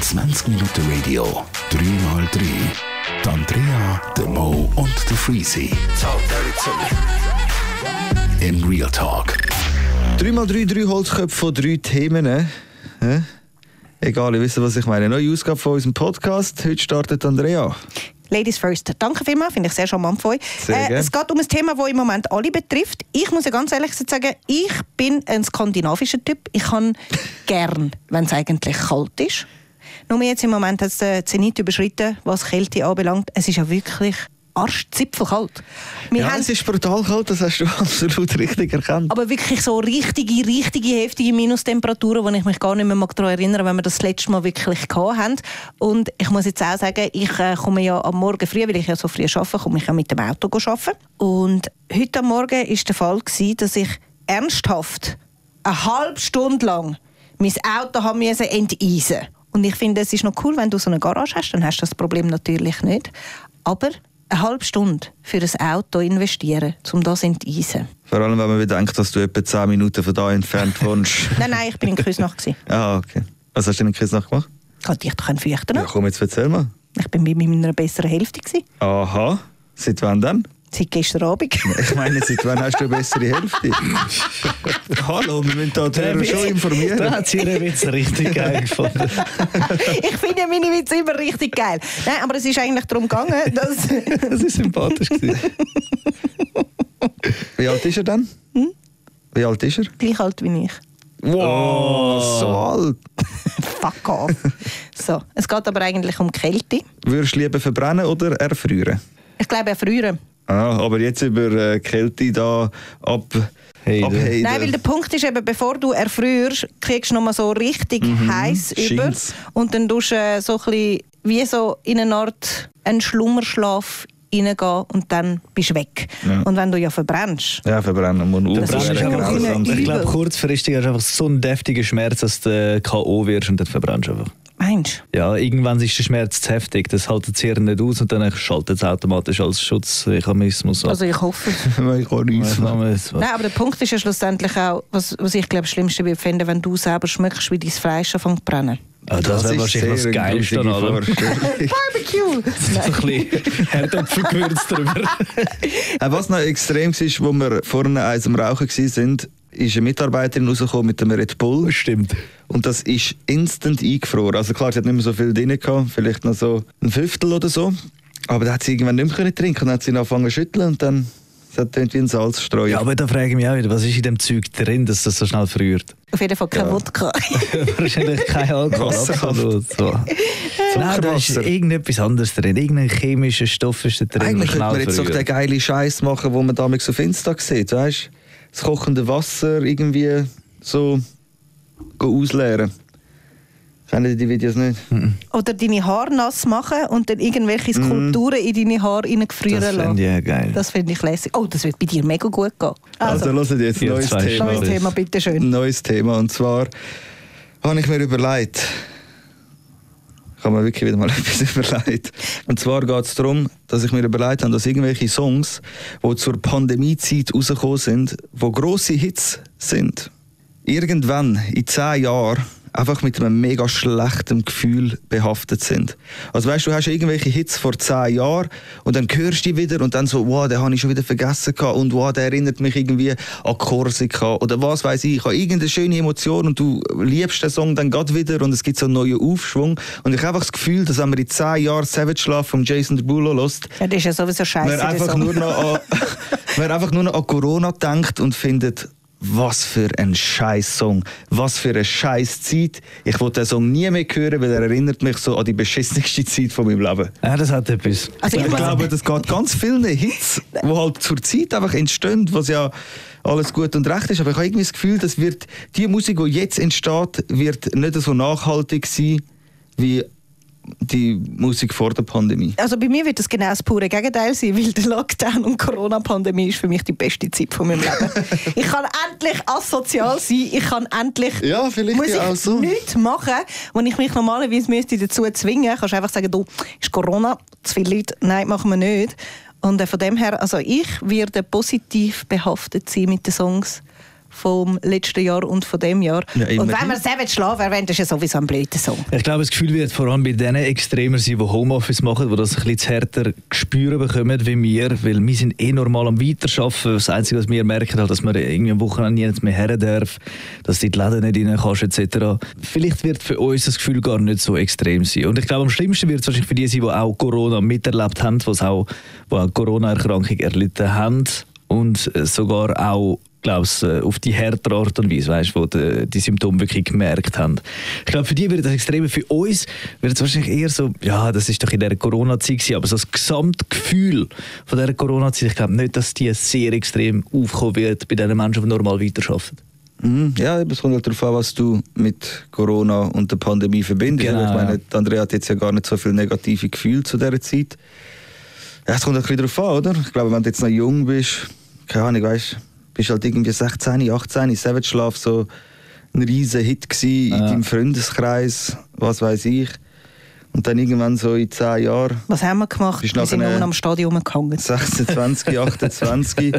20 Minuten Radio, 3x3. Die Andrea, der Mo und der Freezy. In Real Talk. 3x3, drei Holzköpfe von drei Themen. Äh? Egal, ihr wisst, was ich meine. Neue Ausgabe von unserem Podcast. Heute startet Andrea. Ladies first. Danke vielmals, finde ich sehr charmant von euch. Äh, es geht um ein Thema, das im Moment alle betrifft. Ich muss ja ganz ehrlich sagen, ich bin ein skandinavischer Typ. Ich kann gern, wenn es eigentlich kalt ist. Nur jetzt im Moment hat es den Zenit überschritten, was Kälte anbelangt. Es ist ja wirklich arschzipfelkalt. Wir Ja, haben es ist brutal kalt, das hast du absolut richtig erkannt. aber wirklich so richtige, richtige, heftige Minustemperaturen, wo ich mich gar nicht mehr daran erinnern wenn wir das letzte Mal wirklich haben. Und ich muss jetzt auch sagen, ich äh, komme ja am Morgen früh, weil ich ja so früh arbeite, komme ich ja mit dem Auto arbeiten. Und heute am Morgen war der Fall, gewesen, dass ich ernsthaft eine halbe Stunde lang mein Auto haben müssen enteisen Und ich finde, es ist noch cool, wenn du so eine Garage hast, dann hast du das Problem natürlich nicht. Aber eine halbe Stunde für ein Auto investieren, um das zu enteisen. Vor allem, wenn man bedenkt, dass du etwa 10 Minuten von da entfernt wohnst. Nein, nein, ich bin in gewesen. ah, okay. Was hast du in Küsnacht gemacht? Kann dich doch fürchten. Ja, komm, jetzt erzähl mal. Ich bin bei meiner besseren Hälfte. Aha. Seit wann denn? Seit gestern Abend. Ich meine, seit wann hast du eine bessere Hälfte? Hallo, wir müssen da die Hörer schon Da informieren. hat sie ihren Witz richtig geil gefunden. ich finde ja meine Witze immer richtig geil. Nein, aber es ist eigentlich darum gegangen, dass... Das ist sympathisch. gewesen. Wie alt ist er dann? Wie alt ist er? Gleich alt wie ich. Wow, so alt. Fuck off. So, es geht aber eigentlich um Kälte. Würdest du lieber verbrennen oder erfrieren? Ich glaube, erfrieren. Ah, aber jetzt über äh, Kälte da ab, Hey. Nein, weil der Punkt ist eben, bevor du erfrierst, kriegst du noch mal so richtig heiß über. Und dann tust du äh, so ein bisschen wie so in eine Art einen Schlummerschlaf reingehen und dann bist du weg. Ja. Und wenn du ja verbrennst, Ja, verbrennen muss. Das Uh, ist Ich glaube, kurzfristig hast du einfach so einen deftigen Schmerz, dass du K.O. wirst und dann verbrennst du einfach. Meinst Ja, irgendwann ist der Schmerz zu heftig, das hält das Hirn nicht aus und dann schaltet es automatisch als Schutzmechanismus du? ab. Also ich hoffe es. Nein, aber der Punkt ist ja schlussendlich auch, was, was ich glaube, das Schlimmste würde finden, wenn du selber schmeckst, wie dein Fleisch anfängt zu brennen. Ah, das wäre ist wahrscheinlich das Geilste, oder? Vorstellung. Barbecue! So ein bisschen Herdöpfelgewürz drüber. Auch was noch extrem war, wo wir vorne eins am Rauchen waren, ist eine Mitarbeiterin rausgekommen mit einem Red Bull. Stimmt. Und das ist instant eingefroren. Also klar, sie hat nicht mehr so viel drin gehabt, vielleicht noch so ein Fünftel oder so. Aber da hat sie irgendwann nicht mehr können trinken und dann hat sie angefangen zu schütteln und dann hat tönt wie ein Salzstreuer. Ja, aber da frage ich mich auch wieder, was ist in dem Zeug drin, dass das so schnell friert? Auf jeden Fall kein Ja. Wodka. Wahrscheinlich kein Alkohol, absolut. So. Nein, da ist irgendetwas anderes drin. Irgendein chemischer Stoff ist da drin. Eigentlich könnte man jetzt doch den geilen Scheiß machen, wo man damals auf Insta sieht, weißt? Das kochende Wasser irgendwie so go ausleeren. Kennen die die Videos nicht? Oder deine Haare nass machen und dann irgendwelche Skulpturen in deine Haare reingefrieren Das lassen. fände ich ja geil. Das finde ich lässig. Oh, das wird bei dir mega gut gehen. Also, Also, hört jetzt ihr neues Thema. neues Thema, bitte schön. Ein neues Thema. Und zwar habe ich mir überlegt, habe mir wirklich wieder mal etwas überlegt. Und zwar geht es darum, dass ich mir überlegt habe, dass irgendwelche Songs, die zur Pandemiezeit rausgekommen sind, die grosse Hits sind, irgendwann in zehn Jahren einfach mit einem mega schlechten Gefühl behaftet sind. Also weißt du, du hast irgendwelche Hits vor zehn Jahren und dann hörst du die wieder und dann so, wow, den habe ich schon wieder vergessen gehabt und wow, der erinnert mich irgendwie an Korsika oder was weiß ich. Ich habe irgendeine schöne Emotion und du liebst den Song dann gerade wieder und es gibt so einen neuen Aufschwung und ich habe einfach das Gefühl, dass wenn man in zehn Jahren Savage Love von Jason Derulo lässt, ja, das ist ja sowieso scheiße. man einfach, nur noch an, man einfach nur noch an Corona denkt und findet, was für ein scheiß Song, was für eine scheiß Zeit. Ich wollte den Song nie mehr hören, weil er erinnert mich so an die beschissenste Zeit von meinem Leben. Ja, das hat etwas. Also ich ich glaube, das geht ganz vielen Hits, die halt zur Zeit einfach entstehen, was ja alles gut und recht ist. Aber ich habe irgendwie das Gefühl, dass wird, die Musik, die jetzt entsteht, wird nicht so nachhaltig sein wie die Musik vor der Pandemie. Also bei mir wird das genau das pure Gegenteil sein, weil der Lockdown und Corona-Pandemie ist für mich die beste Zeit von meinem Leben. ich kann endlich asozial sein, ich kann endlich Ja, vielleicht muss ja ich auch so. nichts machen, wo ich mich normalerweise müsste dazu zwingen. Kannst du einfach sagen, du, ist Corona, zu viele Leute, nein, machen wir nicht. Und äh, von dem her, also ich werde positiv behaftet sein mit den Songs vom letzten Jahr und von dem Jahr. Ja, und wenn wir Savage Love erwähnt, ist ja sowieso ein blöder Song. Ich glaube, das Gefühl wird vor allem bei denen extremer sein, die Homeoffice machen, die das ein bisschen härter spüren bekommen wie wir, weil wir sind eh normal am Weiterarbeiten. Das Einzige, was wir merken, halt, dass man irgendwie am Wochenende nicht mehr her darf, dass du in die Läden nicht rein kannst, etc. Vielleicht wird für uns das Gefühl gar nicht so extrem sein. Und ich glaube, am schlimmsten wird es wahrscheinlich für die sein, die auch Corona miterlebt haben, die auch, die auch Corona-Erkrankung erlitten haben und sogar auch glaub's, äh, auf die härtere Art und Weise, weißt, wo die, die Symptome wirklich gemerkt haben. Ich glaube, für die wird das extrem, für uns wird es wahrscheinlich eher so, ja, das ist doch in der Corona-Zeit aber so das Gesamtgefühl von der Corona-Zeit, ich glaube nicht, dass die sehr extrem aufkommen wird bei den Menschen, die normal weiterarbeiten. Mhm. Ja, es kommt halt darauf an, was du mit Corona und der Pandemie verbindest. Genau, ich meine, Andrea hat jetzt ja gar nicht so viele negative Gefühle zu dieser Zeit. Ja, es kommt ein bisschen darauf an, oder? Ich glaube, wenn du jetzt noch jung bist, keine Ahnung, weißt bist halt irgendwie 16, 18, Savage Love so ein riesen Hit gewesen in Ja. deinem Freundeskreis, was weiß ich. Und dann irgendwann so in 10 Jahren Was haben wir gemacht? Wir sind nur am Stadion rumgehangen. 26, 28,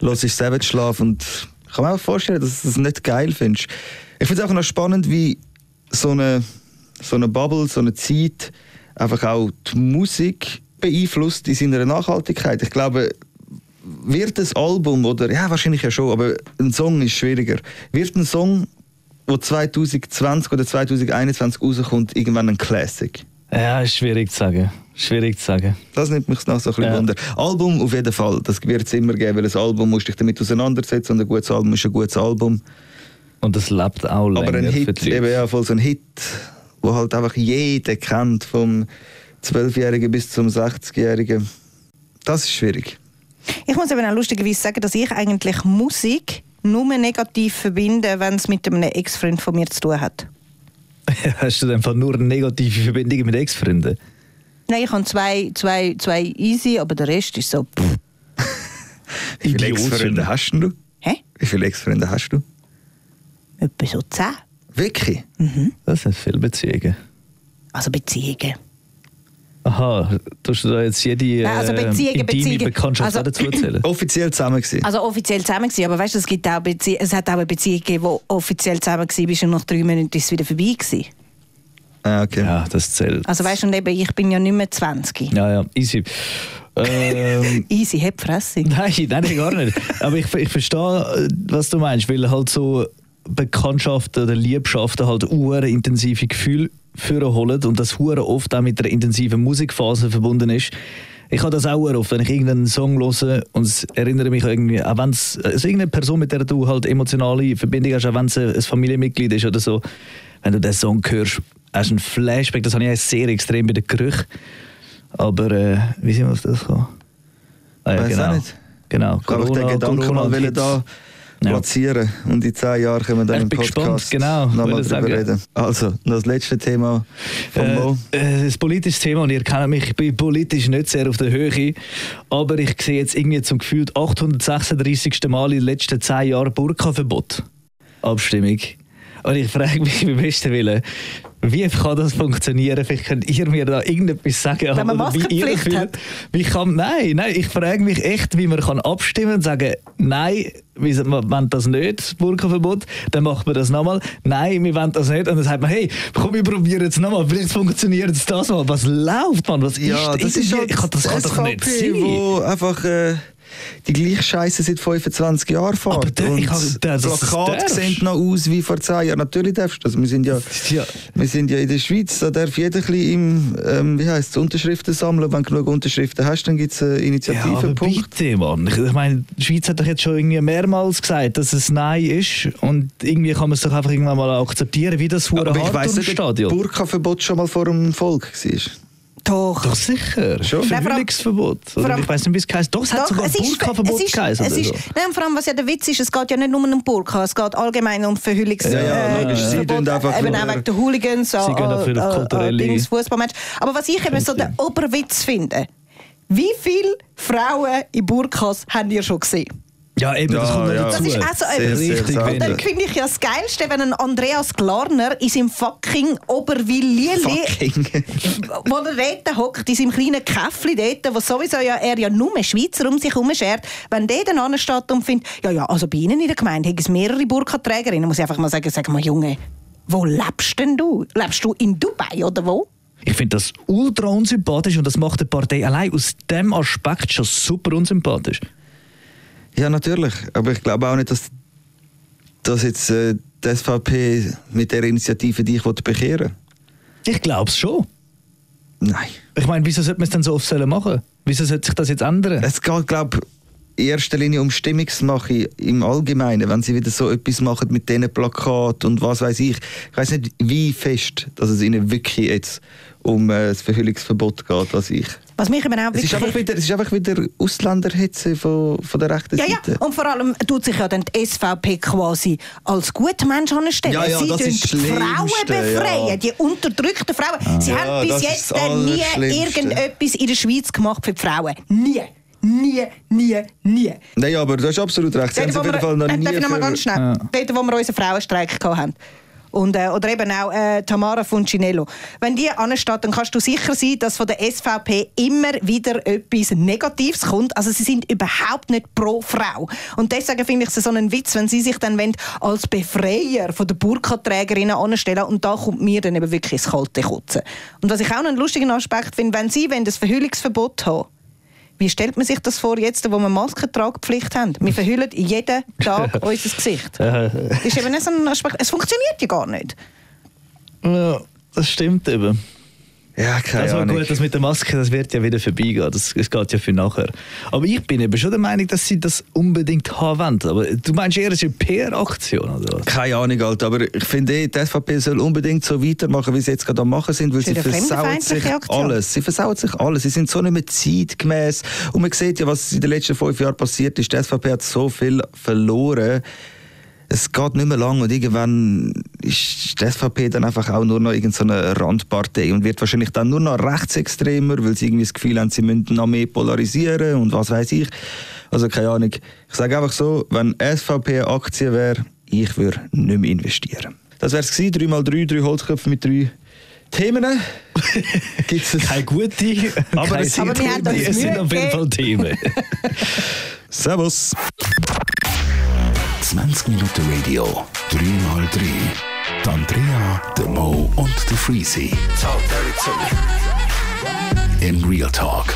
los ich Savage Love und ich kann mir auch vorstellen, dass du das nicht geil findest. Ich finde es auch noch spannend, wie so eine, so eine Bubble, so eine Zeit einfach auch die Musik beeinflusst in seiner Nachhaltigkeit. Ich glaube, wird ein Album oder, ja wahrscheinlich ja schon, aber ein Song ist schwieriger. Wird ein Song, der 2020 oder 2021 rauskommt, irgendwann ein Classic? Ja, ist schwierig zu sagen. Schwierig zu sagen. Das nimmt mich noch so ein bisschen Ja. Wunder. Album auf jeden Fall, das wird es immer geben, weil ein Album musst du dich damit auseinandersetzen und ein gutes Album ist ein gutes Album. Und das lebt auch länger Aber ein für Hit, eben ja, voll so ein Hit, wo halt einfach jeder kennt, vom 12-Jährigen bis zum 60-Jährigen. Das ist schwierig. Ich muss eben auch lustigerweise sagen, dass ich eigentlich Musik nur negativ verbinde, wenn es mit einem Ex-Freund von mir zu tun hat. Hast du einfach nur negative Verbindungen mit Ex-Freunden? Nein, ich habe zwei, zwei, zwei easy, aber der Rest ist so. Pff. Wie viele. Ex-Freunde hast du? Hä? Wie viele Ex-Freunde hast du? Etwa so zehn. Wirklich? Das sind viele Beziehungen. Also Beziehungen. Aha, tust du da jetzt jede äh, Nein, also Beziehungen, intime Beziehungen. Bekanntschaft Also- auch dazu erzählen? Offiziell zusammen gewesen? Also offiziell zusammen gewesen, aber weißt du, es, gibt auch Bezie es hat auch eine Beziehung gegeben, wo offiziell zusammen war und nach drei Monaten ist es wieder vorbei gewesen. Ah, okay. Ja, das zählt. Also weißt du, und eben, ich bin ja nicht mehr 20. Ja, ja, easy. ähm, Easy, hab Fresse. nein, nein, nein, gar nicht. Aber ich, ich verstehe, äh, was du meinst, weil halt so Bekanntschaften oder Liebschaften halt hure intensive Gefühle holen und das hure oft auch mit einer intensiven Musikphase verbunden ist. Ich habe das auch oft, wenn ich irgendeinen Song höre und es erinnere mich irgendwie, auch wenn es also irgendeine Person, mit der du halt emotionale Verbindung hast, auch wenn es ein Familienmitglied ist oder so, wenn du den Song hörst, hast du einen Flashback, das habe ich sehr extrem bei den Gerüchen. Aber äh, wie sind wir auf das gekommen? Ah, Weiss auch nicht. Genau. Ich kann auch den Gedanken mal wollen da Ja. platzieren und in zehn Jahren können wir dann Ich im Podcast gespannt, genau, nochmal drüber reden. Also, noch das letzte Thema von Mo. Äh, äh, das politische Thema, und ihr kennt mich, ich bin politisch nicht sehr auf der Höhe, aber ich sehe jetzt irgendwie zum Gefühl 836. Mal in den letzten 10 Jahren Burka-Verbot. Abstimmung. Und ich frage mich beim besten Willen, wie kann das funktionieren? Vielleicht könnt ihr mir da irgendetwas sagen. Wenn man wie Maskenpflicht fühlt. hat. Wie kann, nein, nein, ich frage mich echt, wie man kann abstimmen und sagen, nein, wir wollen das nicht, das Burka-Verbot, dann macht man das nochmal. Nein, wir wollen das nicht. Und dann sagt man, hey, komm, wir probieren es nochmal, vielleicht funktioniert es das mal. Was läuft, man? Was Ja, ist das ist halt ich kann, das kann doch nicht SVP, sein. wo einfach äh, die gleiche Scheiße seit 25 Jahren fährt. Aber der- und das- das Plakate darfst. sehen noch aus wie vor 10 Jahren. Natürlich darfst du das. Wir sind ja, Ja. wir sind ja in der Schweiz, da darf jeder ein im, ähm, wie heisst Unterschriften sammeln. Wenn du genug Unterschriften hast, dann gibt es einen Ja, aber Initiativenpunkt. bitte, Mann. Ich, ich meine, die Schweiz hat doch jetzt schon irgendwie mehrmals gesagt, dass es Nein ist. Und irgendwie kann man es doch einfach irgendwann mal akzeptieren, wie das hure Aber ich weiss nicht, ob Stadion. Burka-Verbot schon mal vor dem Volk war. Doch. Doch sicher. Schon? Verhüllungsverbot. vor allem- ich weiß nicht, wie es heißt. Doch, es hat Doch, sogar es ist- Burka-Verbot geheißen. es ist- so. Nein, und vor allem, was ja der Witz ist, es geht ja nicht nur um Burka, es geht allgemein um Verhüllungs... Ja, ja, äh, logisch. Sie Verbot, tun einfach eben nur- auch wegen der Hooligans, Sie gehen dafür auf kulturelle- Fußballmatch. Aber was ich eben so den Oberwitz finde, wie viele Frauen in Burkas habt ihr schon gesehen? Ja, eben, das Ja, kommt noch ja. dazu. Das ist auch so Sehr, sehr Richtig selten. Und dann finde ich ja das Geilste, wenn ein Andreas Glarner in seinem fucking Oberwil-Lili, Fucking. wo er dort hockt, in seinem kleinen Käffli dort, wo sowieso ja, er ja nur Schweizer um sich herum schert, wenn der dann ansteht und findet, ja, ja, also bei Ihnen in der Gemeinde haben es mehrere Burkaträgerinnen, muss ich einfach mal sagen, sag mal, Junge, wo lebst denn du? Lebst du in Dubai oder wo? Ich finde das ultra unsympathisch und das macht die Partei allein aus dem Aspekt schon super unsympathisch. Ja, natürlich. Aber ich glaube auch nicht, dass, dass jetzt äh, die SVP mit der Initiative dich will bekehren Ich glaube es schon. Nein. Ich meine, wieso sollte man es dann so oft machen? Wieso sollte sich das jetzt ändern? Es geht, glaube ich, in erster Linie um Stimmungsmache im Allgemeinen, wenn sie wieder so etwas machen mit diesen Plakaten und was weiß ich. Ich weiß nicht, wie fest dass es ihnen wirklich jetzt um äh, das Verhüllungsverbot geht, was ich. Was mich eben auch Es ist einfach wieder, es ist einfach wieder Ausländerhetze von, von der rechten Ja, ja, Seite. und vor allem tut sich ja dann die SVP quasi als guter Mensch anstellen. Ja, ja, Sie das tun Frauen befreien, ja. die unterdrückten Frauen. Sie Ja, haben bis jetzt nie irgendetwas in der Schweiz gemacht für die Frauen. Nie. Nie, nie, nie. Nein, aber du hast absolut recht. Sie haben Dort, es auf jeden Fall noch äh, nie darf ich noch mal ganz schnell. Dort, wo wir unseren Frauenstreik gehabt haben. Und, äh, oder eben auch äh, Tamara Funcinello. Wenn die ansteht, dann kannst du sicher sein, dass von der SVP immer wieder etwas Negatives kommt. Also sie sind überhaupt nicht pro Frau. Und deswegen finde ich es so einen Witz, wenn sie sich dann wollen, als Befreier von der Burkaträgerinnen anstellen und da kommt mir dann eben wirklich das kalte Kotzen. Und was ich auch einen lustigen Aspekt finde, wenn sie wollen, das Verhüllungsverbot haben wie stellt man sich das vor, jetzt, wo wir Maskentragpflicht haben? Wir verhüllen jeden Tag unser Gesicht. Ist eben nicht so ein Aspekt. Es funktioniert ja gar nicht. Ja, das stimmt eben. Ja, keine Das war Ahnung. gut, das mit der Maske, das wird ja wieder vorbeigehen. Das, das geht ja für nachher. Aber ich bin eben schon der Meinung, dass sie das unbedingt haben wollen. Aber du meinst eher, es ist eine PR-Aktion, oder was? Keine Ahnung, Alter, aber ich finde, eh, die SVP soll unbedingt so weitermachen, wie sie jetzt gerade am machen sind, weil sie versauen sich Aktion. alles. Sie versauen sich alles. Sie sind so nicht mehr zeitgemäß. Und man sieht ja, was in den letzten fünf Jahren passiert ist. Die SVP hat so viel verloren. Es geht nicht mehr lang und irgendwann ist die SVP dann einfach auch nur noch irgendeine Randpartei und wird wahrscheinlich dann nur noch rechtsextremer, weil sie irgendwie das Gefühl haben, sie müssten noch mehr polarisieren und was weiß ich. Also keine Ahnung. Ich sage einfach so, wenn SVP eine Aktie wäre, ich würde nicht mehr investieren. Das wäre es gewesen, 3x3, drei Holzköpfe mit drei Themen. Gibt's es? Keine gute, aber Keine es sind, Aber uns es sind auf jeden Fall Themen. Servus. 20 Minuten Radio, 3x3. Die Andrea, der Mo und der Freezy. In Real Talk.